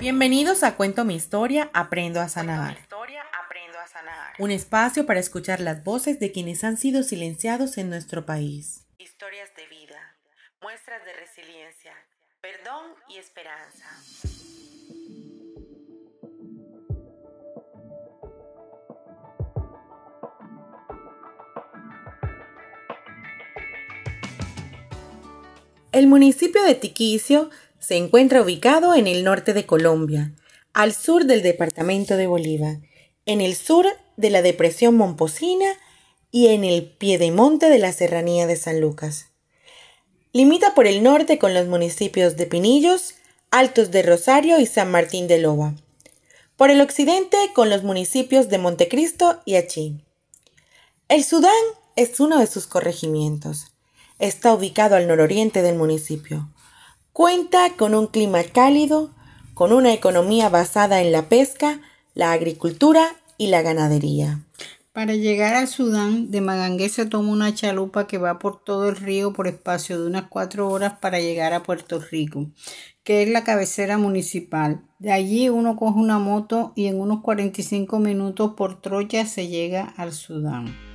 Bienvenidos a Cuento mi historia, aprendo a sanar. Un espacio para escuchar las voces de quienes han sido silenciados en nuestro país. Historias de vida, muestras de resiliencia, perdón y esperanza. El municipio de Tiquicio se encuentra ubicado en el norte de Colombia, al sur del departamento de Bolívar, en el sur de la depresión Momposina y en el piedemonte de la serranía de San Lucas. Limita por el norte con los municipios de Pinillos, Altos de Rosario y San Martín de Loba. Por el occidente con los municipios de Montecristo y Achí. El Sudán es uno de sus corregimientos. Está ubicado al nororiente del municipio. Cuenta con un clima cálido, con una economía basada en la pesca, la agricultura y la ganadería. Para llegar al Sudán, de Magangué se toma una chalupa que va por todo el río por espacio de unas cuatro horas para llegar a Puerto Rico, que es la cabecera municipal. De allí uno coge una moto y en unos 45 minutos por trocha se llega al Sudán.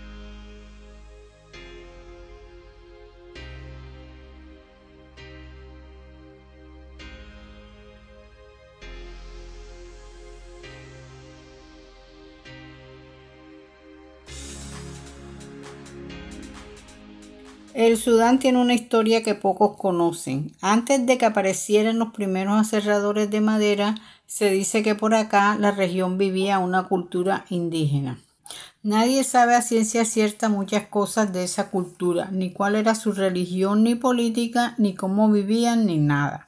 El Sudán tiene una historia que pocos conocen. Antes de que aparecieran los primeros aserradores de madera, se dice que por acá la región vivía una cultura indígena. Nadie sabe a ciencia cierta muchas cosas de esa cultura, ni cuál era su religión ni política, ni cómo vivían, ni nada.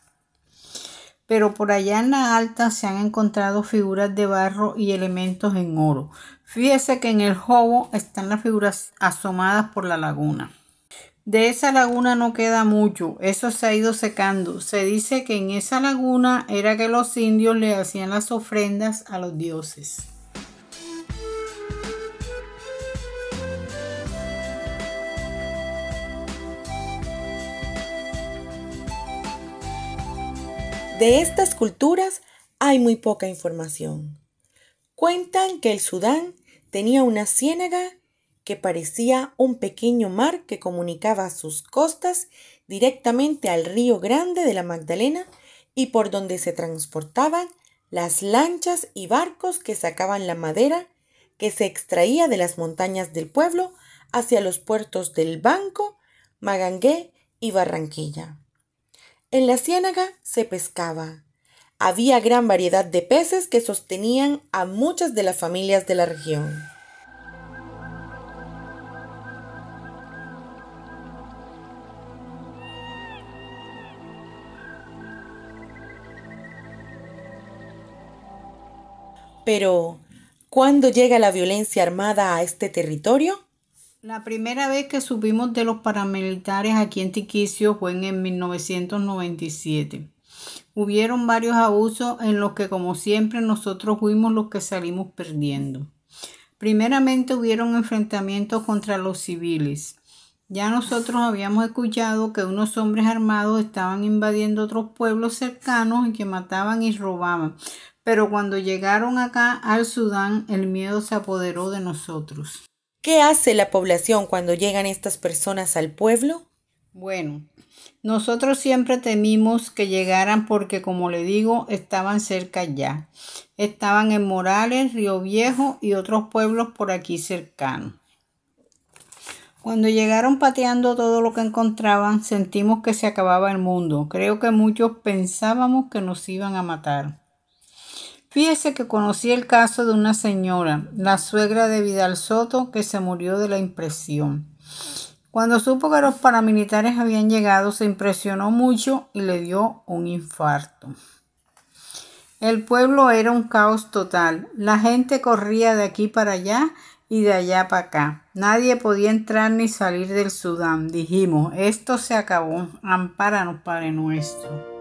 Pero por allá en la alta se han encontrado figuras de barro y elementos en oro. Fíjese que en el jobo están las figuras asomadas por la laguna. De esa laguna no queda mucho, eso se ha ido secando. Se dice que en esa laguna era que los indios le hacían las ofrendas a los dioses. De estas culturas hay muy poca información. Cuentan que el Sudán tenía una ciénaga que parecía un pequeño mar que comunicaba sus costas directamente al río Grande de la Magdalena y por donde se transportaban las lanchas y barcos que sacaban la madera que se extraía de las montañas del pueblo hacia los puertos del Banco, Magangué y Barranquilla. En la ciénaga se pescaba. Había gran variedad de peces que sostenían a muchas de las familias de la región. Pero, ¿cuándo llega la violencia armada a este territorio? La primera vez que supimos de los paramilitares aquí en Tiquicio fue en 1997. Hubieron varios abusos en los que, como siempre, nosotros fuimos los que salimos perdiendo. Primeramente hubieron enfrentamientos contra los civiles. Ya nosotros habíamos escuchado que unos hombres armados estaban invadiendo otros pueblos cercanos y que mataban y robaban, pero cuando llegaron acá al Sudán, el miedo se apoderó de nosotros. ¿Qué hace la población cuando llegan estas personas al pueblo? Bueno, nosotros siempre temimos que llegaran porque, como le digo, estaban cerca ya. Estaban en Morales, Río Viejo y otros pueblos por aquí cercanos. Cuando llegaron pateando todo lo que encontraban, sentimos que se acababa el mundo. Creo que muchos pensábamos que nos iban a matar. Fíjese que conocí el caso de una señora, la suegra de Vidal Soto, que se murió de la impresión. Cuando supo que los paramilitares habían llegado, se impresionó mucho y le dio un infarto. El pueblo era un caos total. La gente corría de aquí para allá y de allá para acá. Nadie podía entrar ni salir del Sudán. Dijimos, esto se acabó. Ampáranos, Padre nuestro.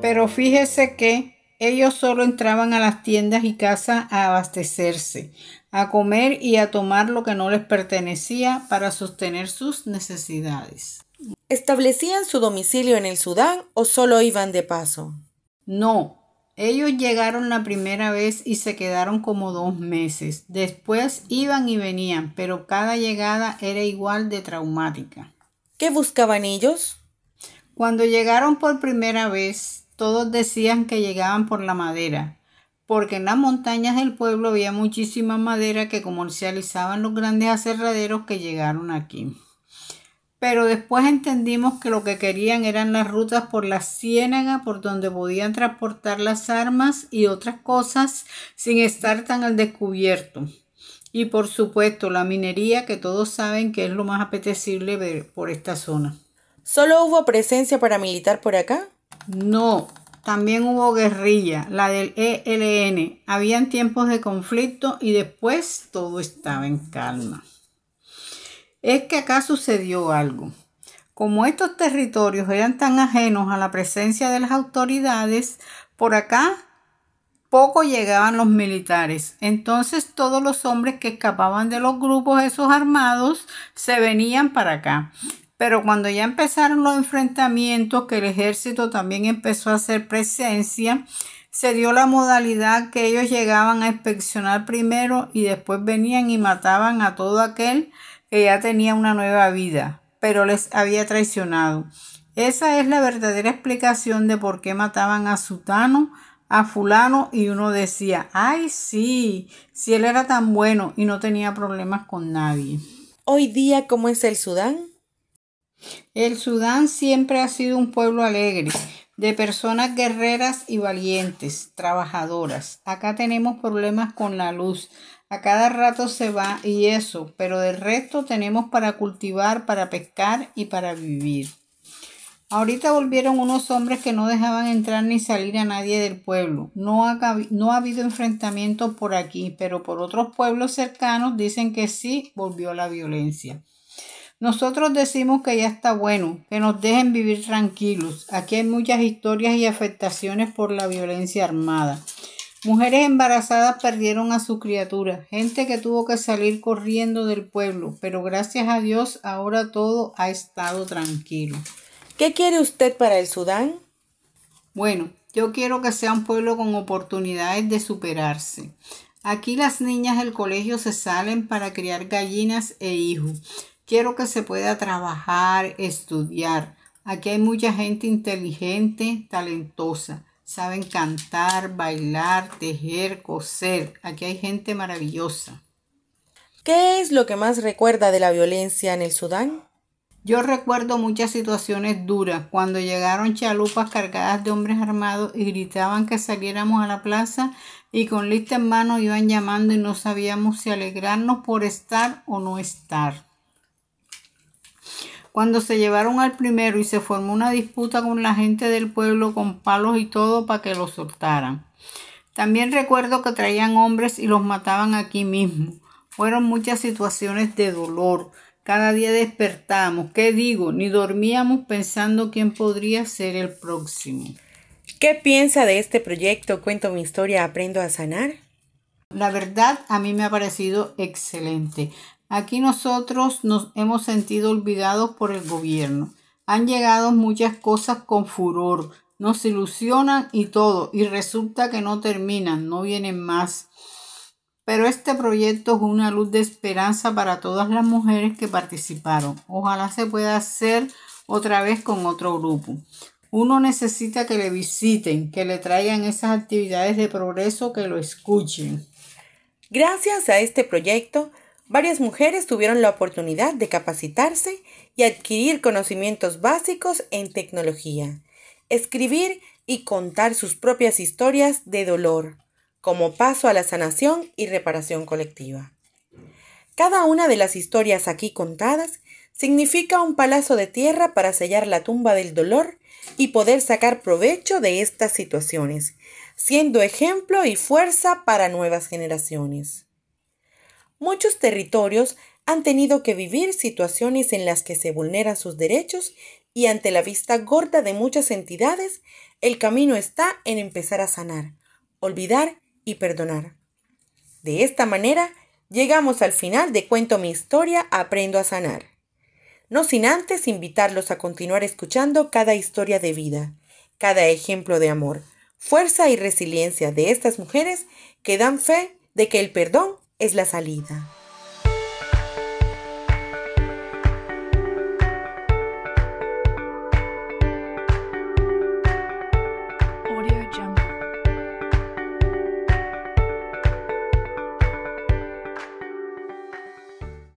Pero fíjese que Ellos solo entraban a las tiendas y casas a abastecerse, a comer y a tomar lo que no les pertenecía para sostener sus necesidades. ¿Establecían su domicilio en el Sudán o solo iban de paso? No, ellos llegaron la primera vez y se quedaron como dos meses. Después iban y venían, pero cada llegada era igual de traumática. ¿Qué buscaban ellos? Cuando llegaron por primera vez, todos decían que llegaban por la madera, porque en las montañas del pueblo había muchísima madera que comercializaban los grandes aserraderos que llegaron aquí pero después entendimos que lo que querían eran las rutas por la ciénaga por donde podían transportar las armas y otras cosas sin estar tan al descubierto. Y por supuesto la minería que todos saben que es lo más apetecible ver por esta zona. ¿Solo hubo presencia paramilitar por acá? No, también hubo guerrilla, la del ELN. Habían tiempos de conflicto y después todo estaba en calma es que acá sucedió algo. Como estos territorios eran tan ajenos a la presencia de las autoridades, por acá poco llegaban los militares. Entonces todos los hombres que escapaban de los grupos esos armados se venían para acá. Pero cuando ya empezaron los enfrentamientos, que el ejército también empezó a hacer presencia, se dio la modalidad que ellos llegaban a inspeccionar primero y después venían y mataban a todo aquel ya tenía una nueva vida, pero les había traicionado. Esa es la verdadera explicación de por qué mataban a Sutano, a fulano y uno decía, ay sí, si él era tan bueno y no tenía problemas con nadie. Hoy día, ¿cómo es el Sudán? El Sudán siempre ha sido un pueblo alegre, de personas guerreras y valientes, trabajadoras. Acá tenemos problemas con la luz, a cada rato se va y eso, pero del resto tenemos para cultivar, para pescar y para vivir. Ahorita volvieron unos hombres que no dejaban entrar ni salir a nadie del pueblo. No ha, habido enfrentamiento por aquí, pero por otros pueblos cercanos dicen que sí volvió la violencia. Nosotros decimos que ya está bueno, que nos dejen vivir tranquilos. Aquí hay muchas historias y afectaciones por la violencia armada. Mujeres embarazadas perdieron a su criatura, gente que tuvo que salir corriendo del pueblo, pero gracias a Dios ahora todo ha estado tranquilo. ¿Qué quiere usted para el Sudán? Bueno, yo quiero que sea un pueblo con oportunidades de superarse. Aquí las niñas del colegio se salen para criar gallinas e hijos. Quiero que se pueda trabajar, estudiar. Aquí hay mucha gente inteligente, talentosa saben cantar, bailar, tejer, coser. Aquí hay gente maravillosa. ¿Qué es lo que más recuerda de la violencia en el Sudán? Yo recuerdo muchas situaciones duras cuando llegaron chalupas cargadas de hombres armados y gritaban que saliéramos a la plaza y con lista en mano iban llamando y no sabíamos si alegrarnos por estar o no estar. Cuando se llevaron al primero y se formó una disputa con la gente del pueblo con palos y todo para que lo soltaran. También recuerdo que traían hombres y los mataban aquí mismo. Fueron muchas situaciones de dolor. Cada día despertábamos, ¿qué digo? Ni dormíamos pensando quién podría ser el próximo. ¿Qué piensa de este proyecto Cuento mi historia, aprendo a sanar? La verdad a mí me ha parecido excelente. Aquí nosotros nos hemos sentido olvidados por el gobierno. Han llegado muchas cosas con furor, nos ilusionan y todo, y resulta que no terminan, no vienen más. Pero este proyecto es una luz de esperanza para todas las mujeres que participaron. Ojalá se pueda hacer otra vez con otro grupo. Uno necesita que le visiten, que le traigan esas actividades de progreso, que lo escuchen. Gracias a este proyecto, varias mujeres tuvieron la oportunidad de capacitarse y adquirir conocimientos básicos en tecnología, escribir y contar sus propias historias de dolor, como paso a la sanación y reparación colectiva. Cada una de las historias aquí contadas significa un palazo de tierra para sellar la tumba del dolor y poder sacar provecho de estas situaciones, siendo ejemplo y fuerza para nuevas generaciones. Muchos territorios han tenido que vivir situaciones en las que se vulneran sus derechos y ante la vista gorda de muchas entidades, el camino está en empezar a sanar, olvidar y perdonar. De esta manera, llegamos al final de Cuento mi historia, Aprendo a sanar. No sin antes invitarlos a continuar escuchando cada historia de vida, cada ejemplo de amor, fuerza y resiliencia de estas mujeres que dan fe de que el perdón es la salida.